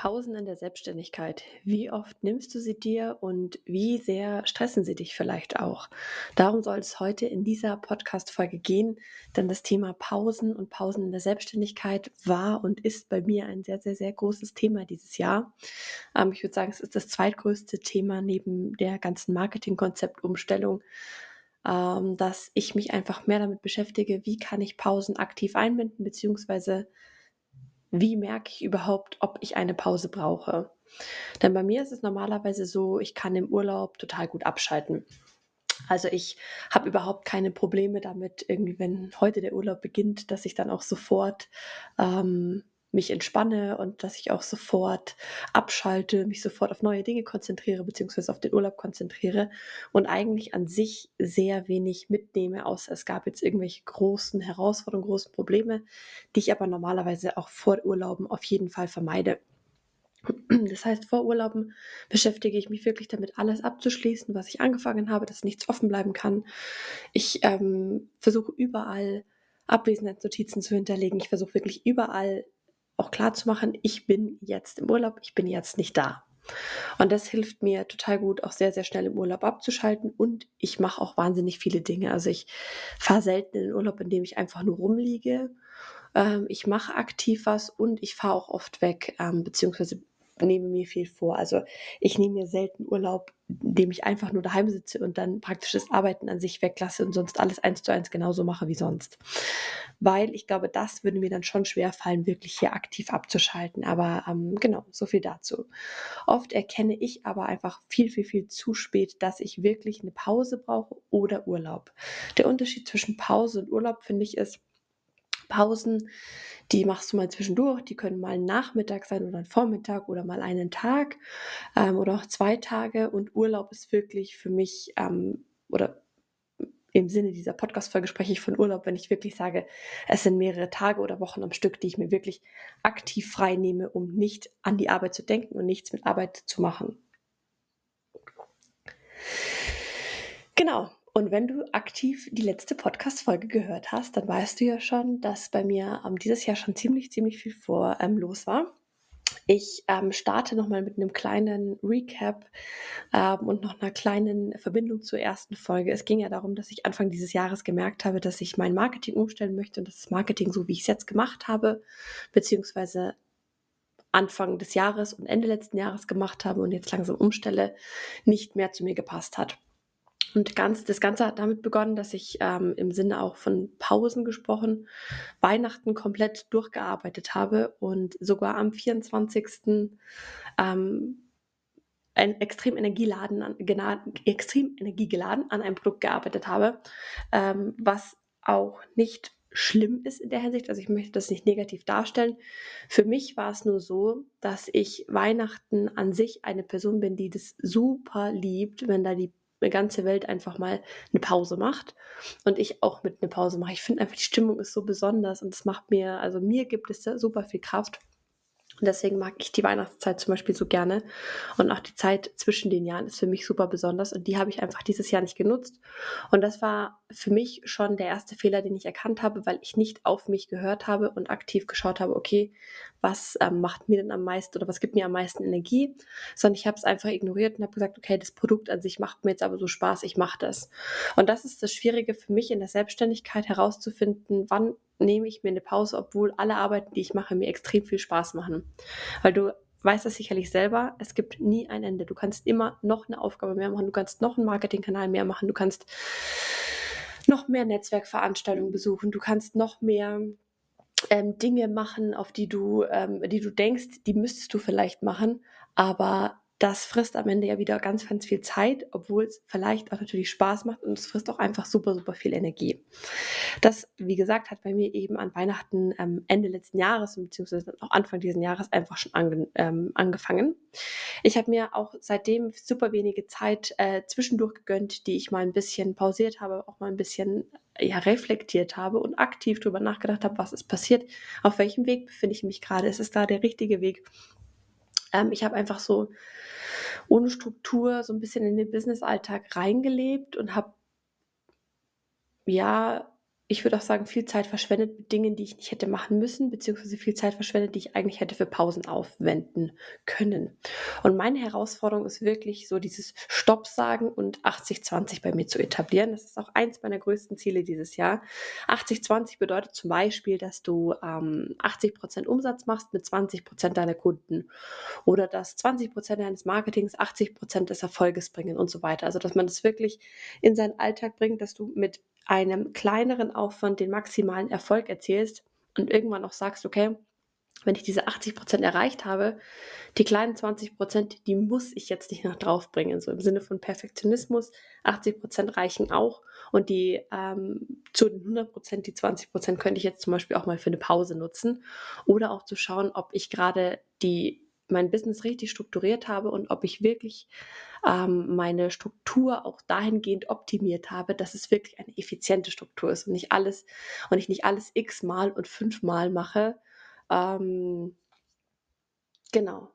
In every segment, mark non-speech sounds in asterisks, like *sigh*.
Pausen in der Selbstständigkeit. Wie oft nimmst du sie dir und wie sehr stressen sie dich vielleicht auch? Darum soll es heute in dieser Podcast-Folge gehen, denn das Thema Pausen und Pausen in der Selbstständigkeit war und ist bei mir ein sehr, sehr, sehr großes Thema dieses Jahr. Ähm, ich würde sagen, es ist das zweitgrößte Thema neben der ganzen Marketingkonzeptumstellung, ähm, dass ich mich einfach mehr damit beschäftige, wie kann ich Pausen aktiv einbinden, beziehungsweise wie merke ich überhaupt, ob ich eine Pause brauche? Denn bei mir ist es normalerweise so, ich kann im Urlaub total gut abschalten. Also ich habe überhaupt keine Probleme damit, irgendwie, wenn heute der Urlaub beginnt, dass ich dann auch sofort ähm, mich entspanne und dass ich auch sofort abschalte, mich sofort auf neue Dinge konzentriere, beziehungsweise auf den Urlaub konzentriere und eigentlich an sich sehr wenig mitnehme, außer es gab jetzt irgendwelche großen Herausforderungen, großen Probleme, die ich aber normalerweise auch vor Urlauben auf jeden Fall vermeide. Das heißt, vor Urlauben beschäftige ich mich wirklich damit, alles abzuschließen, was ich angefangen habe, dass nichts offen bleiben kann. Ich ähm, versuche überall Abwesenheitsnotizen zu hinterlegen. Ich versuche wirklich überall auch klar zu machen, ich bin jetzt im Urlaub, ich bin jetzt nicht da. Und das hilft mir total gut, auch sehr, sehr schnell im Urlaub abzuschalten. Und ich mache auch wahnsinnig viele Dinge. Also ich fahre selten in den Urlaub, indem ich einfach nur rumliege. Ähm, ich mache aktiv was und ich fahre auch oft weg, ähm, beziehungsweise nehme mir viel vor. Also ich nehme mir selten Urlaub, indem ich einfach nur daheim sitze und dann praktisch das Arbeiten an sich weglasse und sonst alles eins zu eins genauso mache wie sonst. Weil ich glaube, das würde mir dann schon schwer fallen, wirklich hier aktiv abzuschalten. Aber ähm, genau, so viel dazu. Oft erkenne ich aber einfach viel, viel, viel zu spät, dass ich wirklich eine Pause brauche oder Urlaub. Der Unterschied zwischen Pause und Urlaub, finde ich, ist, Pausen, die machst du mal zwischendurch. Die können mal ein Nachmittag sein oder ein Vormittag oder mal einen Tag ähm, oder auch zwei Tage. Und Urlaub ist wirklich für mich ähm, oder im Sinne dieser Podcast-Folge spreche ich von Urlaub, wenn ich wirklich sage, es sind mehrere Tage oder Wochen am Stück, die ich mir wirklich aktiv frei nehme, um nicht an die Arbeit zu denken und nichts mit Arbeit zu machen. Genau, und wenn du aktiv die letzte Podcast-Folge gehört hast, dann weißt du ja schon, dass bei mir ähm, dieses Jahr schon ziemlich, ziemlich viel vor ähm, los war. Ich ähm, starte nochmal mit einem kleinen Recap ähm, und noch einer kleinen Verbindung zur ersten Folge. Es ging ja darum, dass ich Anfang dieses Jahres gemerkt habe, dass ich mein Marketing umstellen möchte und dass das Marketing, so wie ich es jetzt gemacht habe, beziehungsweise Anfang des Jahres und Ende letzten Jahres gemacht habe und jetzt langsam umstelle, nicht mehr zu mir gepasst hat. Und ganz, das Ganze hat damit begonnen, dass ich ähm, im Sinne auch von Pausen gesprochen, Weihnachten komplett durchgearbeitet habe und sogar am 24. Ähm, ein extrem energieladen, an, extrem energiegeladen an einem Produkt gearbeitet habe, ähm, was auch nicht schlimm ist in der Hinsicht. Also ich möchte das nicht negativ darstellen. Für mich war es nur so, dass ich Weihnachten an sich eine Person bin, die das super liebt, wenn da die eine ganze Welt einfach mal eine Pause macht und ich auch mit eine Pause mache. Ich finde einfach, die Stimmung ist so besonders und es macht mir, also mir gibt es da super viel Kraft. Und deswegen mag ich die Weihnachtszeit zum Beispiel so gerne. Und auch die Zeit zwischen den Jahren ist für mich super besonders. Und die habe ich einfach dieses Jahr nicht genutzt. Und das war für mich schon der erste Fehler, den ich erkannt habe, weil ich nicht auf mich gehört habe und aktiv geschaut habe, okay, was ähm, macht mir denn am meisten oder was gibt mir am meisten Energie, sondern ich habe es einfach ignoriert und habe gesagt, okay, das Produkt an sich macht mir jetzt aber so Spaß, ich mache das. Und das ist das Schwierige für mich in der Selbstständigkeit herauszufinden, wann nehme ich mir eine Pause, obwohl alle Arbeiten, die ich mache, mir extrem viel Spaß machen. Weil du weißt das sicherlich selber, es gibt nie ein Ende. Du kannst immer noch eine Aufgabe mehr machen, du kannst noch einen Marketingkanal mehr machen, du kannst noch mehr Netzwerkveranstaltungen besuchen, du kannst noch mehr ähm, Dinge machen, auf die du, ähm, die du denkst, die müsstest du vielleicht machen, aber das frisst am Ende ja wieder ganz, ganz viel Zeit, obwohl es vielleicht auch natürlich Spaß macht und es frisst auch einfach super, super viel Energie. Das, wie gesagt, hat bei mir eben an Weihnachten ähm, Ende letzten Jahres beziehungsweise auch Anfang dieses Jahres einfach schon ange ähm, angefangen. Ich habe mir auch seitdem super wenige Zeit äh, zwischendurch gegönnt, die ich mal ein bisschen pausiert habe, auch mal ein bisschen ja, reflektiert habe und aktiv darüber nachgedacht habe, was ist passiert, auf welchem Weg befinde ich mich gerade, ist es da der richtige Weg, ähm, ich habe einfach so ohne Struktur so ein bisschen in den Business-Alltag reingelebt und habe ja ich würde auch sagen, viel Zeit verschwendet mit Dingen, die ich nicht hätte machen müssen, beziehungsweise viel Zeit verschwendet, die ich eigentlich hätte für Pausen aufwenden können. Und meine Herausforderung ist wirklich so dieses Stopp sagen und 80-20 bei mir zu etablieren. Das ist auch eins meiner größten Ziele dieses Jahr. 80-20 bedeutet zum Beispiel, dass du ähm, 80% Umsatz machst mit 20% deiner Kunden oder dass 20% deines Marketings 80% des Erfolges bringen und so weiter. Also dass man das wirklich in seinen Alltag bringt, dass du mit einem kleineren Aufwand den maximalen Erfolg erzielst und irgendwann auch sagst, okay, wenn ich diese 80 Prozent erreicht habe, die kleinen 20 Prozent, die muss ich jetzt nicht noch draufbringen. So im Sinne von Perfektionismus, 80 Prozent reichen auch. Und die ähm, zu den 100 Prozent, die 20 Prozent könnte ich jetzt zum Beispiel auch mal für eine Pause nutzen. Oder auch zu schauen, ob ich gerade die mein Business richtig strukturiert habe und ob ich wirklich ähm, meine Struktur auch dahingehend optimiert habe, dass es wirklich eine effiziente Struktur ist und nicht alles und ich nicht alles x-mal und fünfmal mache. Ähm, genau.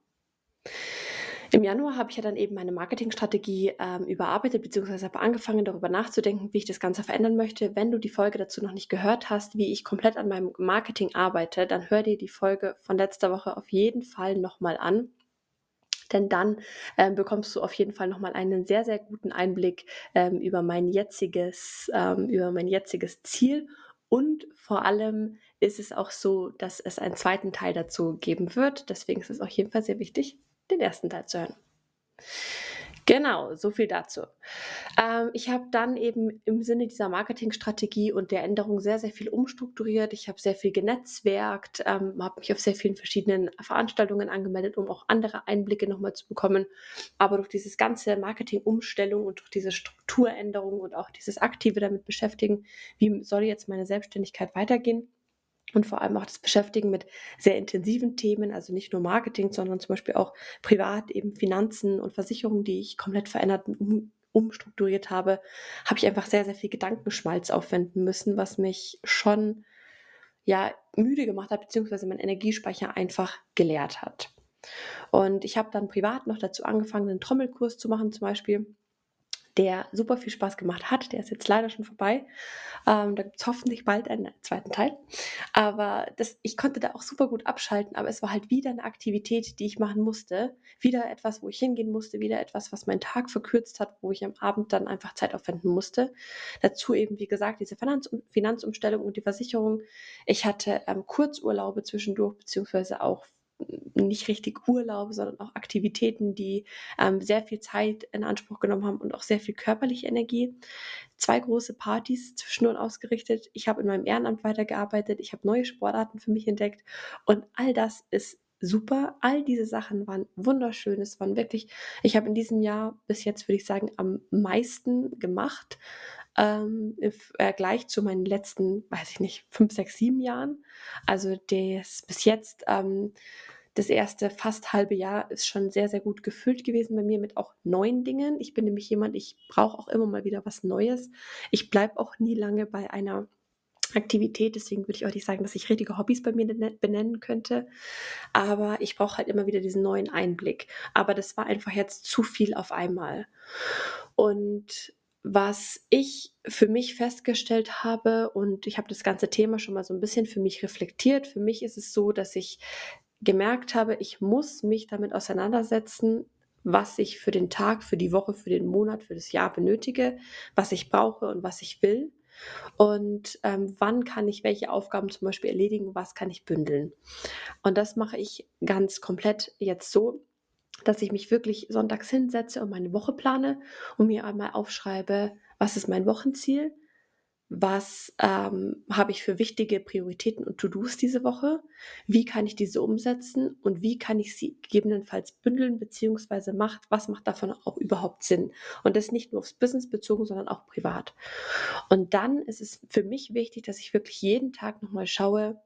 Im Januar habe ich ja dann eben meine Marketingstrategie ähm, überarbeitet, beziehungsweise habe angefangen, darüber nachzudenken, wie ich das Ganze verändern möchte. Wenn du die Folge dazu noch nicht gehört hast, wie ich komplett an meinem Marketing arbeite, dann hör dir die Folge von letzter Woche auf jeden Fall nochmal an. Denn dann ähm, bekommst du auf jeden Fall nochmal einen sehr, sehr guten Einblick ähm, über, mein jetziges, ähm, über mein jetziges Ziel. Und vor allem ist es auch so, dass es einen zweiten Teil dazu geben wird. Deswegen ist es auf jeden Fall sehr wichtig, den ersten Teil zu hören. Genau, so viel dazu. Ähm, ich habe dann eben im Sinne dieser Marketingstrategie und der Änderung sehr, sehr viel umstrukturiert. Ich habe sehr viel genetzwerkt, ähm, habe mich auf sehr vielen verschiedenen Veranstaltungen angemeldet, um auch andere Einblicke nochmal zu bekommen. Aber durch dieses ganze Marketing-Umstellung und durch diese Strukturänderung und auch dieses aktive damit beschäftigen, wie soll jetzt meine Selbstständigkeit weitergehen, und vor allem auch das Beschäftigen mit sehr intensiven Themen, also nicht nur Marketing, sondern zum Beispiel auch privat eben Finanzen und Versicherungen, die ich komplett verändert und um, umstrukturiert habe, habe ich einfach sehr, sehr viel Gedankenschmalz aufwenden müssen, was mich schon ja müde gemacht hat, beziehungsweise mein Energiespeicher einfach geleert hat. Und ich habe dann privat noch dazu angefangen, einen Trommelkurs zu machen, zum Beispiel der super viel Spaß gemacht hat. Der ist jetzt leider schon vorbei. Ähm, da gibt es hoffentlich bald einen zweiten Teil. Aber das, ich konnte da auch super gut abschalten, aber es war halt wieder eine Aktivität, die ich machen musste. Wieder etwas, wo ich hingehen musste, wieder etwas, was meinen Tag verkürzt hat, wo ich am Abend dann einfach Zeit aufwenden musste. Dazu eben, wie gesagt, diese Finanz Finanzumstellung und die Versicherung. Ich hatte ähm, Kurzurlaube zwischendurch, beziehungsweise auch nicht richtig Urlaub, sondern auch Aktivitäten, die ähm, sehr viel Zeit in Anspruch genommen haben und auch sehr viel körperliche Energie. Zwei große Partys zwischendurch ausgerichtet. Ich habe in meinem Ehrenamt weitergearbeitet. Ich habe neue Sportarten für mich entdeckt. Und all das ist super. All diese Sachen waren wunderschön. Es waren wirklich, ich habe in diesem Jahr bis jetzt, würde ich sagen, am meisten gemacht. Ähm, im Vergleich zu meinen letzten, weiß ich nicht, fünf, sechs, sieben Jahren. Also das bis jetzt ähm, das erste fast halbe Jahr ist schon sehr, sehr gut gefüllt gewesen bei mir mit auch neuen Dingen. Ich bin nämlich jemand, ich brauche auch immer mal wieder was Neues. Ich bleibe auch nie lange bei einer Aktivität, deswegen würde ich auch nicht sagen, dass ich richtige Hobbys bei mir benennen könnte. Aber ich brauche halt immer wieder diesen neuen Einblick. Aber das war einfach jetzt zu viel auf einmal. Und was ich für mich festgestellt habe, und ich habe das ganze Thema schon mal so ein bisschen für mich reflektiert, für mich ist es so, dass ich gemerkt habe, ich muss mich damit auseinandersetzen, was ich für den Tag, für die Woche, für den Monat, für das Jahr benötige, was ich brauche und was ich will. Und ähm, wann kann ich welche Aufgaben zum Beispiel erledigen, was kann ich bündeln. Und das mache ich ganz komplett jetzt so, dass ich mich wirklich sonntags hinsetze und meine Woche plane und mir einmal aufschreibe, was ist mein Wochenziel, was ähm, habe ich für wichtige Prioritäten und To-Dos diese Woche, wie kann ich diese umsetzen und wie kann ich sie gegebenenfalls bündeln, beziehungsweise macht, was macht davon auch überhaupt Sinn. Und das nicht nur aufs Business bezogen, sondern auch privat. Und dann ist es für mich wichtig, dass ich wirklich jeden Tag nochmal schaue,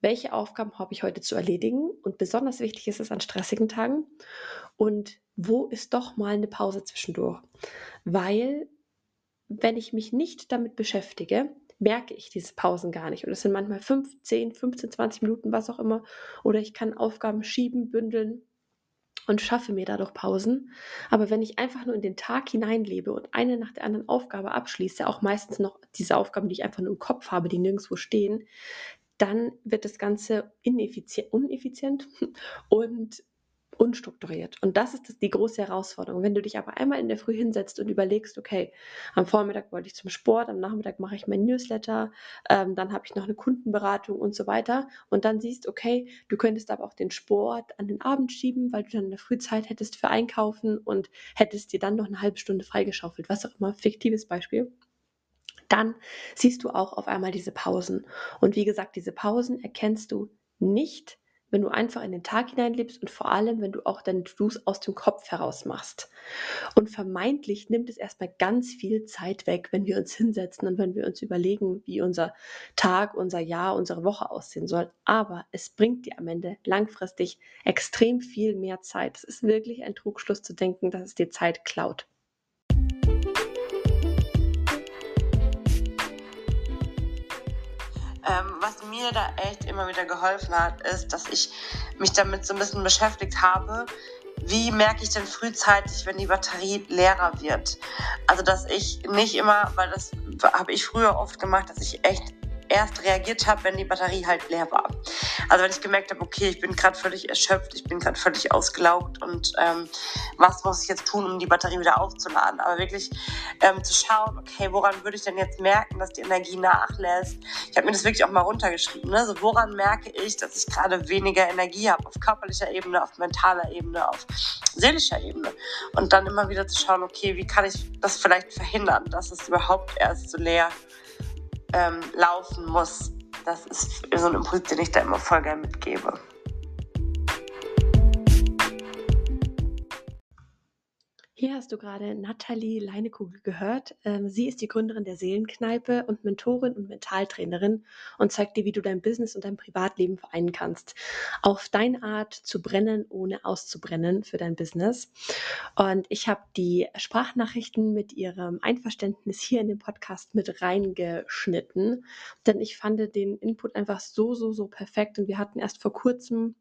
welche Aufgaben habe ich heute zu erledigen und besonders wichtig ist es an stressigen Tagen und wo ist doch mal eine Pause zwischendurch, weil wenn ich mich nicht damit beschäftige, merke ich diese Pausen gar nicht. Und es sind manchmal 5, 10, 15, 20 Minuten, was auch immer. Oder ich kann Aufgaben schieben, bündeln. und schaffe mir dadurch Pausen. Aber wenn ich einfach nur in den Tag hineinlebe und eine nach der anderen Aufgabe abschließe, auch meistens noch diese Aufgaben, die ich einfach nur im Kopf habe, die nirgendwo stehen, dann wird das Ganze ineffizient, uneffizient *laughs* und unstrukturiert. Und das ist das, die große Herausforderung. Wenn du dich aber einmal in der Früh hinsetzt und überlegst, okay, am Vormittag wollte ich zum Sport, am Nachmittag mache ich mein Newsletter, ähm, dann habe ich noch eine Kundenberatung und so weiter. Und dann siehst, okay, du könntest aber auch den Sport an den Abend schieben, weil du dann in der Frühzeit hättest für Einkaufen und hättest dir dann noch eine halbe Stunde freigeschaufelt, was auch immer, fiktives Beispiel dann siehst du auch auf einmal diese Pausen. Und wie gesagt, diese Pausen erkennst du nicht wenn du einfach in den Tag hineinlebst und vor allem, wenn du auch deine To-Dos aus dem Kopf heraus machst. Und vermeintlich nimmt es erstmal ganz viel Zeit weg, wenn wir uns hinsetzen und wenn wir uns überlegen, wie unser Tag, unser Jahr, unsere Woche aussehen soll. Aber es bringt dir am Ende langfristig extrem viel mehr Zeit. Es ist wirklich ein Trugschluss zu denken, dass es dir Zeit klaut. Ähm, was mir da echt immer wieder geholfen hat, ist, dass ich mich damit so ein bisschen beschäftigt habe, wie merke ich denn frühzeitig, wenn die Batterie leerer wird? Also, dass ich nicht immer, weil das habe ich früher oft gemacht, dass ich echt erst reagiert habe, wenn die Batterie halt leer war. Also wenn ich gemerkt habe, okay, ich bin gerade völlig erschöpft, ich bin gerade völlig ausgelaugt und ähm, was muss ich jetzt tun, um die Batterie wieder aufzuladen? Aber wirklich ähm, zu schauen, okay, woran würde ich denn jetzt merken, dass die Energie nachlässt? Ich habe mir das wirklich auch mal runtergeschrieben. Ne? So, woran merke ich, dass ich gerade weniger Energie habe? Auf körperlicher Ebene, auf mentaler Ebene, auf seelischer Ebene. Und dann immer wieder zu schauen, okay, wie kann ich das vielleicht verhindern, dass es überhaupt erst so leer ähm, laufen muss. Das ist so ein Impuls, den ich da immer voll gerne mitgebe. Hier hast du gerade Nathalie Leinekugel gehört. Ähm, sie ist die Gründerin der Seelenkneipe und Mentorin und Mentaltrainerin und zeigt dir, wie du dein Business und dein Privatleben vereinen kannst. Auf deine Art zu brennen, ohne auszubrennen für dein Business. Und ich habe die Sprachnachrichten mit ihrem Einverständnis hier in den Podcast mit reingeschnitten, denn ich fand den Input einfach so, so, so perfekt. Und wir hatten erst vor kurzem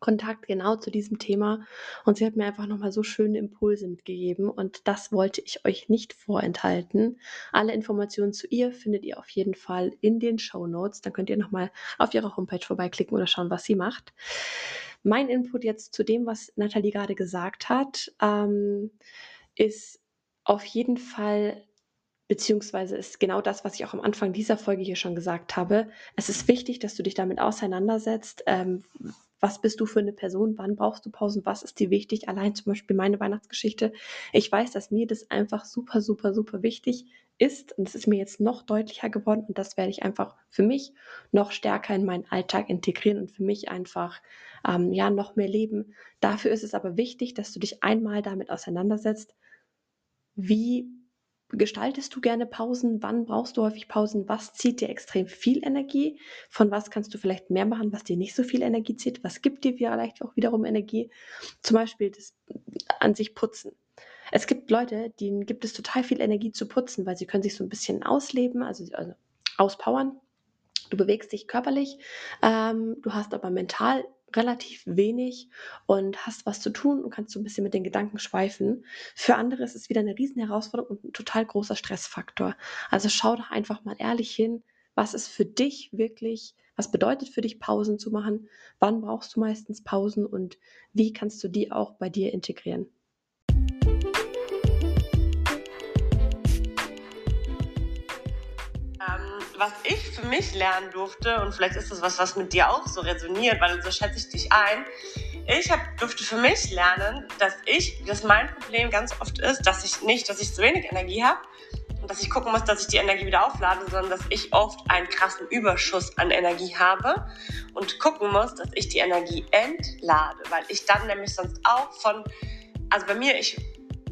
Kontakt genau zu diesem Thema und sie hat mir einfach nochmal so schöne Impulse mitgegeben und das wollte ich euch nicht vorenthalten. Alle Informationen zu ihr findet ihr auf jeden Fall in den Show Notes. Dann könnt ihr nochmal auf ihrer Homepage vorbeiklicken oder schauen, was sie macht. Mein Input jetzt zu dem, was Nathalie gerade gesagt hat, ähm, ist auf jeden Fall beziehungsweise ist genau das, was ich auch am Anfang dieser Folge hier schon gesagt habe. Es ist wichtig, dass du dich damit auseinandersetzt. Ähm, was bist du für eine Person, wann brauchst du Pausen, was ist dir wichtig. Allein zum Beispiel meine Weihnachtsgeschichte. Ich weiß, dass mir das einfach super, super, super wichtig ist und es ist mir jetzt noch deutlicher geworden und das werde ich einfach für mich noch stärker in meinen Alltag integrieren und für mich einfach ähm, ja noch mehr leben. Dafür ist es aber wichtig, dass du dich einmal damit auseinandersetzt, wie gestaltest du gerne Pausen? Wann brauchst du häufig Pausen? Was zieht dir extrem viel Energie? Von was kannst du vielleicht mehr machen, was dir nicht so viel Energie zieht? Was gibt dir vielleicht auch wiederum Energie? Zum Beispiel das an sich putzen. Es gibt Leute, denen gibt es total viel Energie zu putzen, weil sie können sich so ein bisschen ausleben, also, also auspowern. Du bewegst dich körperlich, ähm, du hast aber mental relativ wenig und hast was zu tun und kannst so ein bisschen mit den Gedanken schweifen. Für andere ist es wieder eine riesen Herausforderung und ein total großer Stressfaktor. Also schau doch einfach mal ehrlich hin, was ist für dich wirklich, was bedeutet für dich Pausen zu machen, wann brauchst du meistens Pausen und wie kannst du die auch bei dir integrieren. Was ich für mich lernen durfte, und vielleicht ist das was, was mit dir auch so resoniert, weil so schätze ich dich ein, ich hab, durfte für mich lernen, dass ich, dass mein Problem ganz oft ist, dass ich nicht, dass ich zu wenig Energie habe und dass ich gucken muss, dass ich die Energie wieder auflade, sondern dass ich oft einen krassen Überschuss an Energie habe und gucken muss, dass ich die Energie entlade, weil ich dann nämlich sonst auch von, also bei mir, ich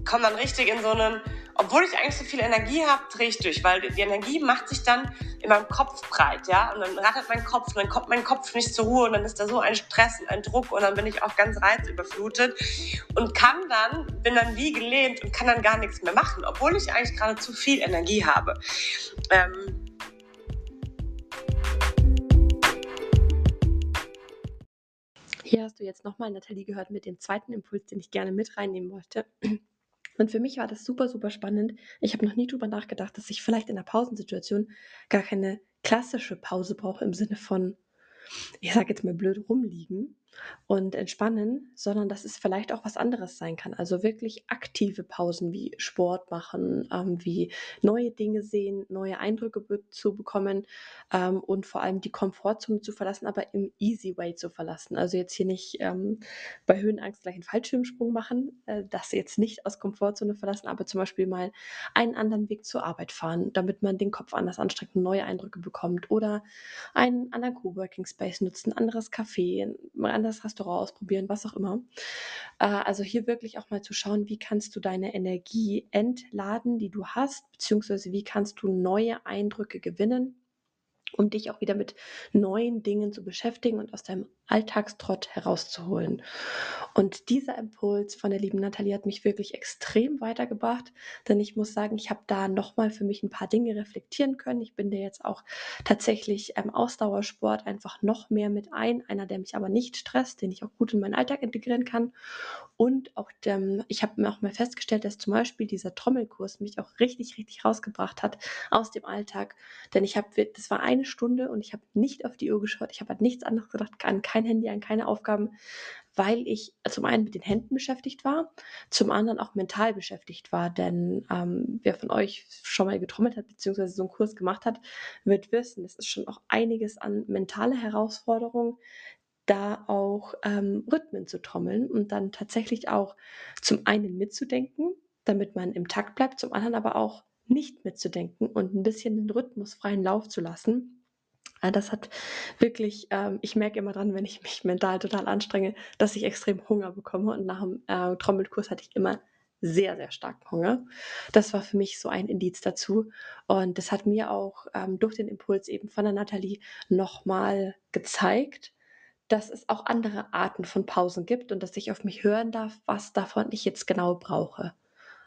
komme dann richtig in so einen obwohl ich eigentlich so viel Energie habe, drehe ich durch, weil die Energie macht sich dann in meinem Kopf breit, ja, und dann rattert mein Kopf und dann kommt mein Kopf nicht zur Ruhe und dann ist da so ein Stress und ein Druck und dann bin ich auch ganz reizüberflutet und kann dann, bin dann wie gelähmt und kann dann gar nichts mehr machen, obwohl ich eigentlich gerade zu viel Energie habe. Ähm, Hier hast du jetzt nochmal Nathalie gehört mit dem zweiten Impuls, den ich gerne mit reinnehmen wollte. Und für mich war das super, super spannend. Ich habe noch nie drüber nachgedacht, dass ich vielleicht in einer Pausensituation gar keine klassische Pause brauche im Sinne von, ich sage jetzt mal blöd, rumliegen, und entspannen, sondern dass es vielleicht auch was anderes sein kann. Also wirklich aktive Pausen wie Sport machen, ähm, wie neue Dinge sehen, neue Eindrücke be zu bekommen ähm, und vor allem die Komfortzone zu verlassen, aber im Easy Way zu verlassen. Also jetzt hier nicht ähm, bei Höhenangst gleich einen Fallschirmsprung machen, äh, das jetzt nicht aus Komfortzone verlassen, aber zum Beispiel mal einen anderen Weg zur Arbeit fahren, damit man den Kopf anders anstrengt und neue Eindrücke bekommt oder einen anderen Coworking Space nutzen, anderes Café, ein anderes Restaurant ausprobieren, was auch immer. Äh, also hier wirklich auch mal zu schauen, wie kannst du deine Energie entladen, die du hast, beziehungsweise wie kannst du neue Eindrücke gewinnen um dich auch wieder mit neuen Dingen zu beschäftigen und aus deinem Alltagstrott herauszuholen. Und dieser Impuls von der lieben Nathalie hat mich wirklich extrem weitergebracht, denn ich muss sagen, ich habe da nochmal für mich ein paar Dinge reflektieren können. Ich bin da jetzt auch tatsächlich im Ausdauersport einfach noch mehr mit ein, einer, der mich aber nicht stresst, den ich auch gut in meinen Alltag integrieren kann. Und auch dem, ich habe mir auch mal festgestellt, dass zum Beispiel dieser Trommelkurs mich auch richtig, richtig rausgebracht hat aus dem Alltag. Denn ich habe, das war eine Stunde und ich habe nicht auf die Uhr geschaut, ich habe an nichts anderes gedacht, an kein Handy, an keine Aufgaben, weil ich zum einen mit den Händen beschäftigt war, zum anderen auch mental beschäftigt war. Denn ähm, wer von euch schon mal getrommelt hat, beziehungsweise so einen Kurs gemacht hat, wird wissen, es ist schon auch einiges an mentale Herausforderungen, da auch ähm, Rhythmen zu trommeln und dann tatsächlich auch zum einen mitzudenken, damit man im Takt bleibt, zum anderen aber auch nicht mitzudenken und ein bisschen den Rhythmus freien Lauf zu lassen. Äh, das hat wirklich, ähm, ich merke immer dran, wenn ich mich mental total anstrenge, dass ich extrem Hunger bekomme. Und nach dem äh, Trommelkurs hatte ich immer sehr, sehr starken Hunger. Das war für mich so ein Indiz dazu. Und das hat mir auch ähm, durch den Impuls eben von der Nathalie nochmal gezeigt, dass es auch andere Arten von Pausen gibt und dass ich auf mich hören darf, was davon ich jetzt genau brauche.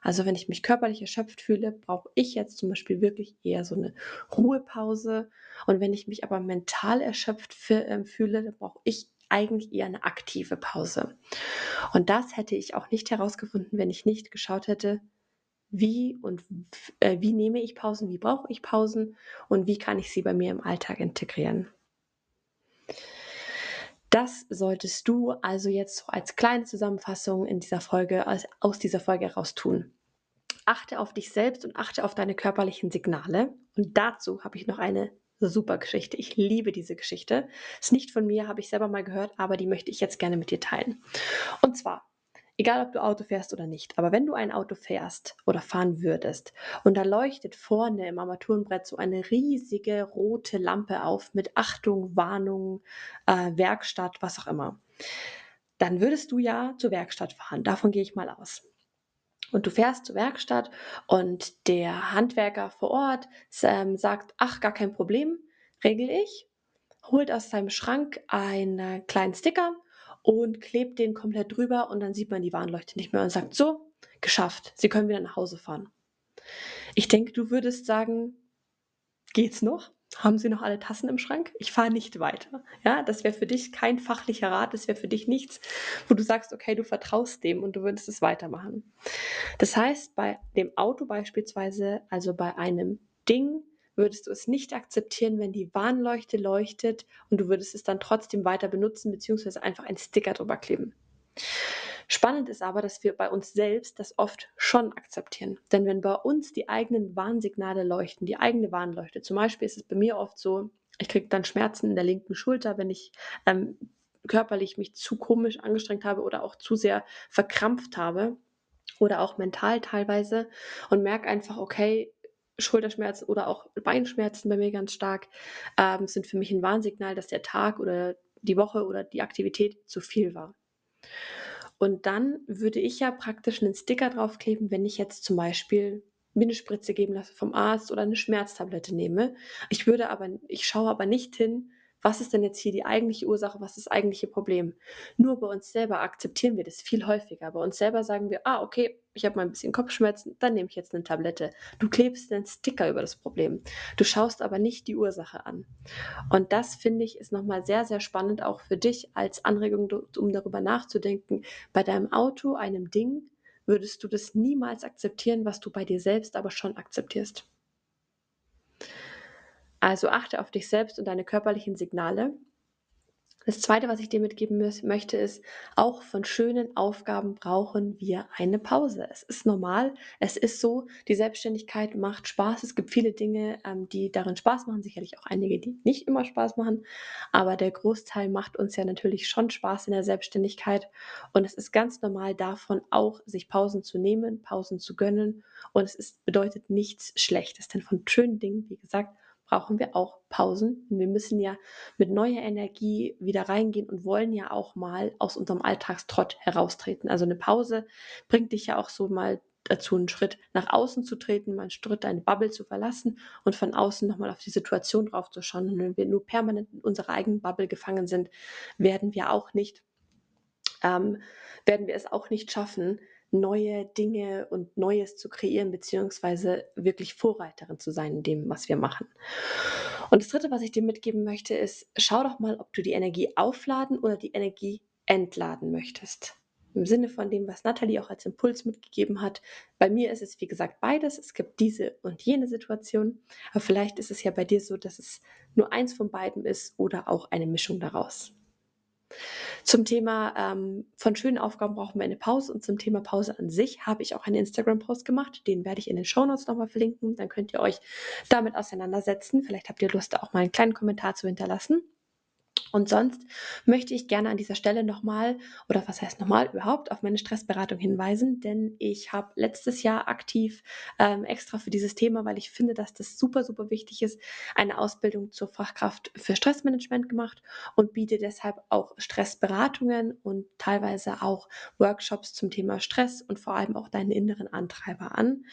Also wenn ich mich körperlich erschöpft fühle, brauche ich jetzt zum Beispiel wirklich eher so eine Ruhepause. Und wenn ich mich aber mental erschöpft ähm, fühle, dann brauche ich eigentlich eher eine aktive Pause. Und das hätte ich auch nicht herausgefunden, wenn ich nicht geschaut hätte, wie und äh, wie nehme ich Pausen, wie brauche ich Pausen und wie kann ich sie bei mir im Alltag integrieren. Das solltest du also jetzt als kleine Zusammenfassung in dieser Folge, aus, aus dieser Folge heraus tun. Achte auf dich selbst und achte auf deine körperlichen Signale. Und dazu habe ich noch eine super Geschichte. Ich liebe diese Geschichte. Ist nicht von mir, habe ich selber mal gehört, aber die möchte ich jetzt gerne mit dir teilen. Und zwar Egal, ob du Auto fährst oder nicht, aber wenn du ein Auto fährst oder fahren würdest und da leuchtet vorne im Armaturenbrett so eine riesige rote Lampe auf mit Achtung, Warnung, äh, Werkstatt, was auch immer, dann würdest du ja zur Werkstatt fahren. Davon gehe ich mal aus. Und du fährst zur Werkstatt und der Handwerker vor Ort ähm, sagt, ach, gar kein Problem, regel ich, holt aus seinem Schrank einen kleinen Sticker und klebt den komplett drüber und dann sieht man die Warnleuchte nicht mehr und sagt, so, geschafft, Sie können wieder nach Hause fahren. Ich denke, du würdest sagen, geht's noch? Haben Sie noch alle Tassen im Schrank? Ich fahre nicht weiter. Ja, das wäre für dich kein fachlicher Rat, das wäre für dich nichts, wo du sagst, okay, du vertraust dem und du würdest es weitermachen. Das heißt, bei dem Auto beispielsweise, also bei einem Ding, würdest du es nicht akzeptieren, wenn die Warnleuchte leuchtet und du würdest es dann trotzdem weiter benutzen, beziehungsweise einfach einen Sticker drüber kleben. Spannend ist aber, dass wir bei uns selbst das oft schon akzeptieren. Denn wenn bei uns die eigenen Warnsignale leuchten, die eigene Warnleuchte, zum Beispiel ist es bei mir oft so, ich kriege dann Schmerzen in der linken Schulter, wenn ich ähm, körperlich mich zu komisch angestrengt habe oder auch zu sehr verkrampft habe oder auch mental teilweise und merke einfach, okay, Schulterschmerzen oder auch Beinschmerzen bei mir ganz stark, ähm, sind für mich ein Warnsignal, dass der Tag oder die Woche oder die Aktivität zu viel war. Und dann würde ich ja praktisch einen Sticker draufkleben, wenn ich jetzt zum Beispiel mir eine Spritze geben lasse vom Arzt oder eine Schmerztablette nehme. Ich würde aber, ich schaue aber nicht hin, was ist denn jetzt hier die eigentliche Ursache, was ist das eigentliche Problem? Nur bei uns selber akzeptieren wir das viel häufiger. Bei uns selber sagen wir, ah, okay, ich habe mal ein bisschen Kopfschmerzen, dann nehme ich jetzt eine Tablette. Du klebst einen Sticker über das Problem. Du schaust aber nicht die Ursache an. Und das finde ich ist nochmal sehr, sehr spannend auch für dich als Anregung, um darüber nachzudenken. Bei deinem Auto, einem Ding, würdest du das niemals akzeptieren, was du bei dir selbst aber schon akzeptierst. Also achte auf dich selbst und deine körperlichen Signale. Das Zweite, was ich dir mitgeben möchte, ist, auch von schönen Aufgaben brauchen wir eine Pause. Es ist normal, es ist so, die Selbstständigkeit macht Spaß. Es gibt viele Dinge, ähm, die darin Spaß machen, sicherlich auch einige, die nicht immer Spaß machen, aber der Großteil macht uns ja natürlich schon Spaß in der Selbstständigkeit. Und es ist ganz normal davon auch, sich Pausen zu nehmen, Pausen zu gönnen. Und es ist, bedeutet nichts Schlechtes, denn von schönen Dingen, wie gesagt, brauchen wir auch Pausen. Wir müssen ja mit neuer Energie wieder reingehen und wollen ja auch mal aus unserem Alltagstrott heraustreten. Also eine Pause bringt dich ja auch so mal dazu, einen Schritt nach außen zu treten, mal einen Schritt deine Bubble zu verlassen und von außen nochmal auf die Situation drauf zu schauen. Und wenn wir nur permanent in unserer eigenen Bubble gefangen sind, werden wir auch nicht, ähm, werden wir es auch nicht schaffen, neue Dinge und Neues zu kreieren, beziehungsweise wirklich Vorreiterin zu sein in dem, was wir machen. Und das Dritte, was ich dir mitgeben möchte, ist, schau doch mal, ob du die Energie aufladen oder die Energie entladen möchtest. Im Sinne von dem, was Nathalie auch als Impuls mitgegeben hat. Bei mir ist es, wie gesagt, beides. Es gibt diese und jene Situation. Aber vielleicht ist es ja bei dir so, dass es nur eins von beiden ist oder auch eine Mischung daraus. Zum Thema ähm, von schönen Aufgaben brauchen wir eine Pause und zum Thema Pause an sich habe ich auch einen Instagram-Post gemacht. Den werde ich in den Shownotes nochmal verlinken. Dann könnt ihr euch damit auseinandersetzen. Vielleicht habt ihr Lust, auch mal einen kleinen Kommentar zu hinterlassen. Und sonst möchte ich gerne an dieser Stelle nochmal, oder was heißt nochmal, überhaupt auf meine Stressberatung hinweisen, denn ich habe letztes Jahr aktiv ähm, extra für dieses Thema, weil ich finde, dass das super, super wichtig ist, eine Ausbildung zur Fachkraft für Stressmanagement gemacht und biete deshalb auch Stressberatungen und teilweise auch Workshops zum Thema Stress und vor allem auch deinen inneren Antreiber an.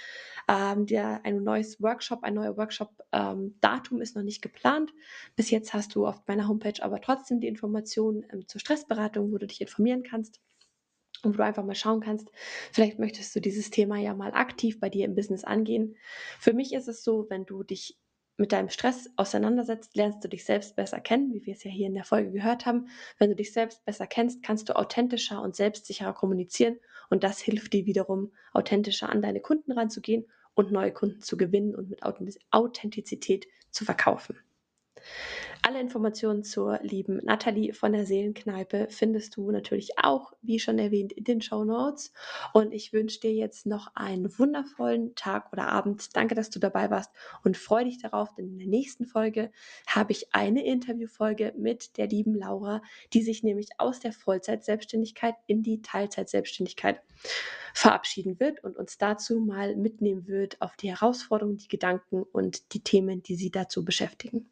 Ähm, der, ein neues Workshop, ein neuer Workshop-Datum ähm, ist noch nicht geplant. Bis jetzt hast du auf meiner Homepage aber trotzdem die Informationen ähm, zur Stressberatung, wo du dich informieren kannst und wo du einfach mal schauen kannst, vielleicht möchtest du dieses Thema ja mal aktiv bei dir im Business angehen. Für mich ist es so, wenn du dich mit deinem Stress auseinandersetzt, lernst du dich selbst besser kennen, wie wir es ja hier in der Folge gehört haben. Wenn du dich selbst besser kennst, kannst du authentischer und selbstsicherer kommunizieren und das hilft dir wiederum, authentischer an deine Kunden ranzugehen und neue Kunden zu gewinnen und mit Authentizität zu verkaufen. Alle Informationen zur lieben Nathalie von der Seelenkneipe findest du natürlich auch, wie schon erwähnt, in den Show Notes. Und ich wünsche dir jetzt noch einen wundervollen Tag oder Abend. Danke, dass du dabei warst und freue dich darauf, denn in der nächsten Folge habe ich eine Interviewfolge mit der lieben Laura, die sich nämlich aus der Vollzeitselbstständigkeit in die Teilzeitselbstständigkeit verabschieden wird und uns dazu mal mitnehmen wird auf die Herausforderungen, die Gedanken und die Themen, die sie dazu beschäftigen.